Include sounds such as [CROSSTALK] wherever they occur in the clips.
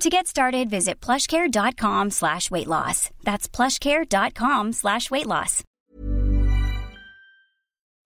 To get started, visit plushcare.com slash weight loss. That's plushcare.com slash weight loss.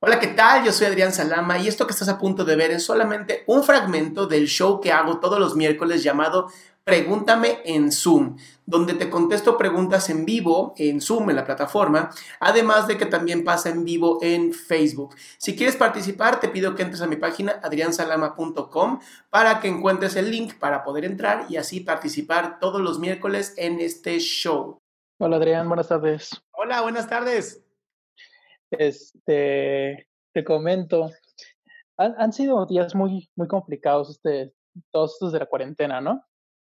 Hola, ¿qué tal? Yo soy Adrián Salama y esto que estás a punto de ver es solamente un fragmento del show que hago todos los miércoles llamado Pregúntame en Zoom, donde te contesto preguntas en vivo en Zoom, en la plataforma, además de que también pasa en vivo en Facebook. Si quieres participar, te pido que entres a mi página adriansalama.com para que encuentres el link para poder entrar y así participar todos los miércoles en este show. Hola Adrián, buenas tardes. Hola, buenas tardes. Este, te comento, han, sido días muy, muy complicados este, todos estos de la cuarentena, ¿no?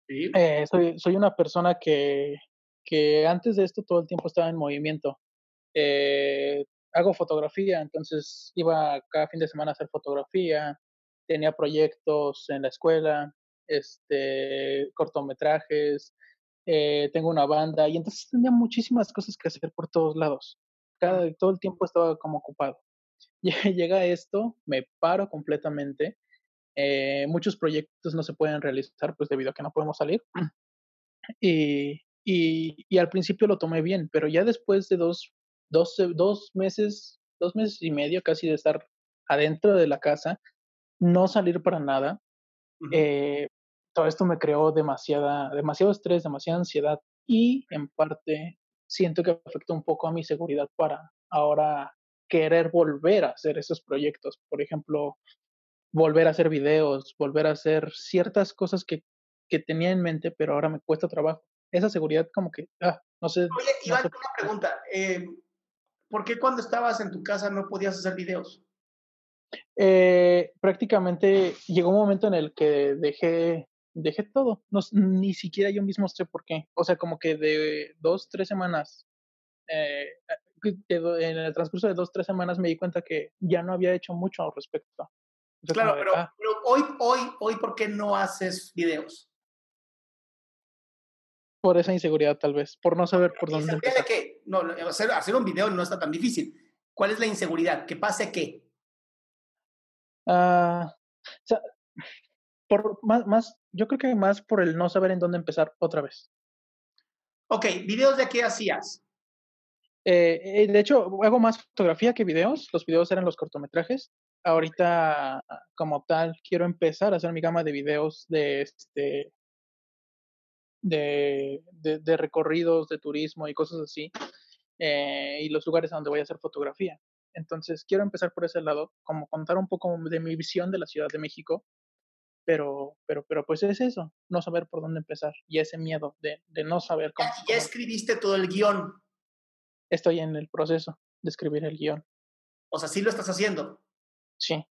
Eh, soy, soy una persona que, que antes de esto todo el tiempo estaba en movimiento. Eh, hago fotografía, entonces iba cada fin de semana a hacer fotografía, tenía proyectos en la escuela, este, cortometrajes, eh, tengo una banda y entonces tenía muchísimas cosas que hacer por todos lados. Cada, todo el tiempo estaba como ocupado. [LAUGHS] Llega esto, me paro completamente eh, muchos proyectos no se pueden realizar pues debido a que no podemos salir. Y, y, al principio lo tomé bien, pero ya después de dos, dos, dos meses, dos meses y medio casi de estar adentro de la casa, no salir para nada, eh, todo esto me creó demasiada, demasiado estrés, demasiada ansiedad y en parte siento que afectó un poco a mi seguridad para ahora querer volver a hacer esos proyectos. Por ejemplo, volver a hacer videos, volver a hacer ciertas cosas que, que tenía en mente, pero ahora me cuesta trabajo. Esa seguridad como que, ah, no sé. Oye, Iván, una pregunta. Eh, ¿Por qué cuando estabas en tu casa no podías hacer videos? Eh, prácticamente llegó un momento en el que dejé, dejé todo. No, ni siquiera yo mismo sé por qué. O sea, como que de dos, tres semanas, eh, en el transcurso de dos, tres semanas me di cuenta que ya no había hecho mucho al respecto claro, pero, ah". pero, hoy, hoy, hoy, ¿por qué no haces videos? Por esa inseguridad, tal vez, por no saber por dónde empezar. qué? No, hacer, hacer un video no está tan difícil. ¿Cuál es la inseguridad? ¿Que pase qué? O sea, por más, más, yo creo que más por el no saber en dónde empezar otra vez. Ok, ¿videos de qué hacías? Eh, eh, de hecho, hago más fotografía que videos. Los videos eran los cortometrajes ahorita como tal quiero empezar a hacer mi gama de videos de este de, de, recorridos de turismo y cosas así eh, y los lugares a donde voy a hacer fotografía. Entonces quiero empezar por ese lado como contar un poco de mi visión de la Ciudad de México pero pero pero pues es eso no saber por dónde empezar y ese miedo de, de no saber cómo ya escribiste todo el guion. Estoy en el proceso de escribir el guion. O sea sí lo estás haciendo Sí.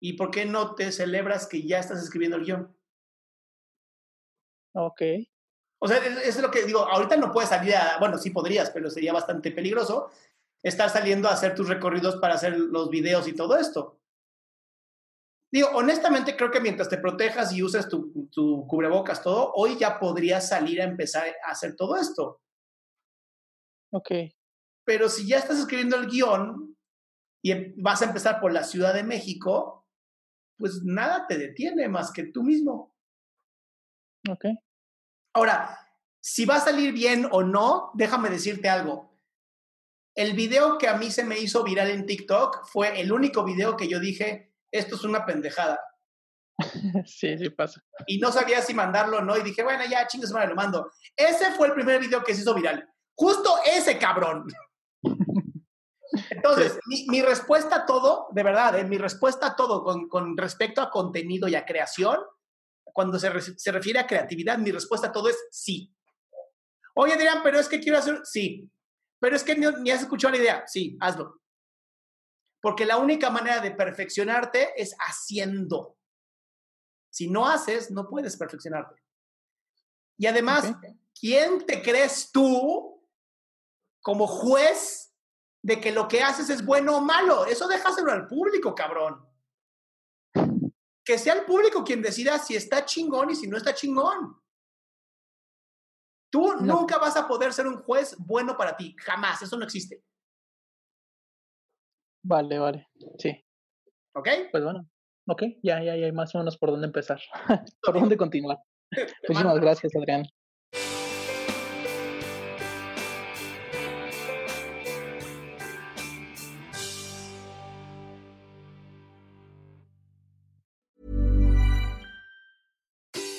¿Y por qué no te celebras que ya estás escribiendo el guion? Ok. O sea, eso es lo que digo, ahorita no puedes salir a, bueno, sí podrías, pero sería bastante peligroso estar saliendo a hacer tus recorridos para hacer los videos y todo esto. Digo, honestamente creo que mientras te protejas y uses tu, tu cubrebocas, todo, hoy ya podrías salir a empezar a hacer todo esto. Ok. Pero si ya estás escribiendo el guion, y em, vas a empezar por la Ciudad de México, pues nada te detiene más que tú mismo. Ok. Ahora, si va a salir bien o no, déjame decirte algo. El video que a mí se me hizo viral en TikTok fue el único video que yo dije, esto es una pendejada. [LAUGHS] sí, sí pasa. Y no sabía si mandarlo o no, y dije, bueno, ya chingues, me lo mando. Ese fue el primer video que se hizo viral. Justo ese cabrón. Entonces, mi, respuesta a todo, de verdad, eh, mi respuesta a todo con, con, respecto a contenido y a creación, cuando se, se refiere a creatividad, mi respuesta a todo es sí. Oye, dirán, pero es que quiero hacer, sí. Pero es que ni has escuchado la idea, sí, hazlo. Porque la única manera de perfeccionarte es haciendo. Si no haces, no puedes perfeccionarte. Y además, ¿quién te crees tú como juez de que lo que haces es bueno o malo? Eso déjaselo al público, cabrón. Que sea el público quien decida si está chingón y si no está chingón. Tú nunca vas a poder ser un juez bueno para ti, jamás, eso no existe. Vale, vale, sí. ¿Ok? Pues bueno, ok, ya, ya, ya hay más o menos por dónde empezar, [LAUGHS] por dónde continuar. [LAUGHS] Muchísimas gracias, Adrián.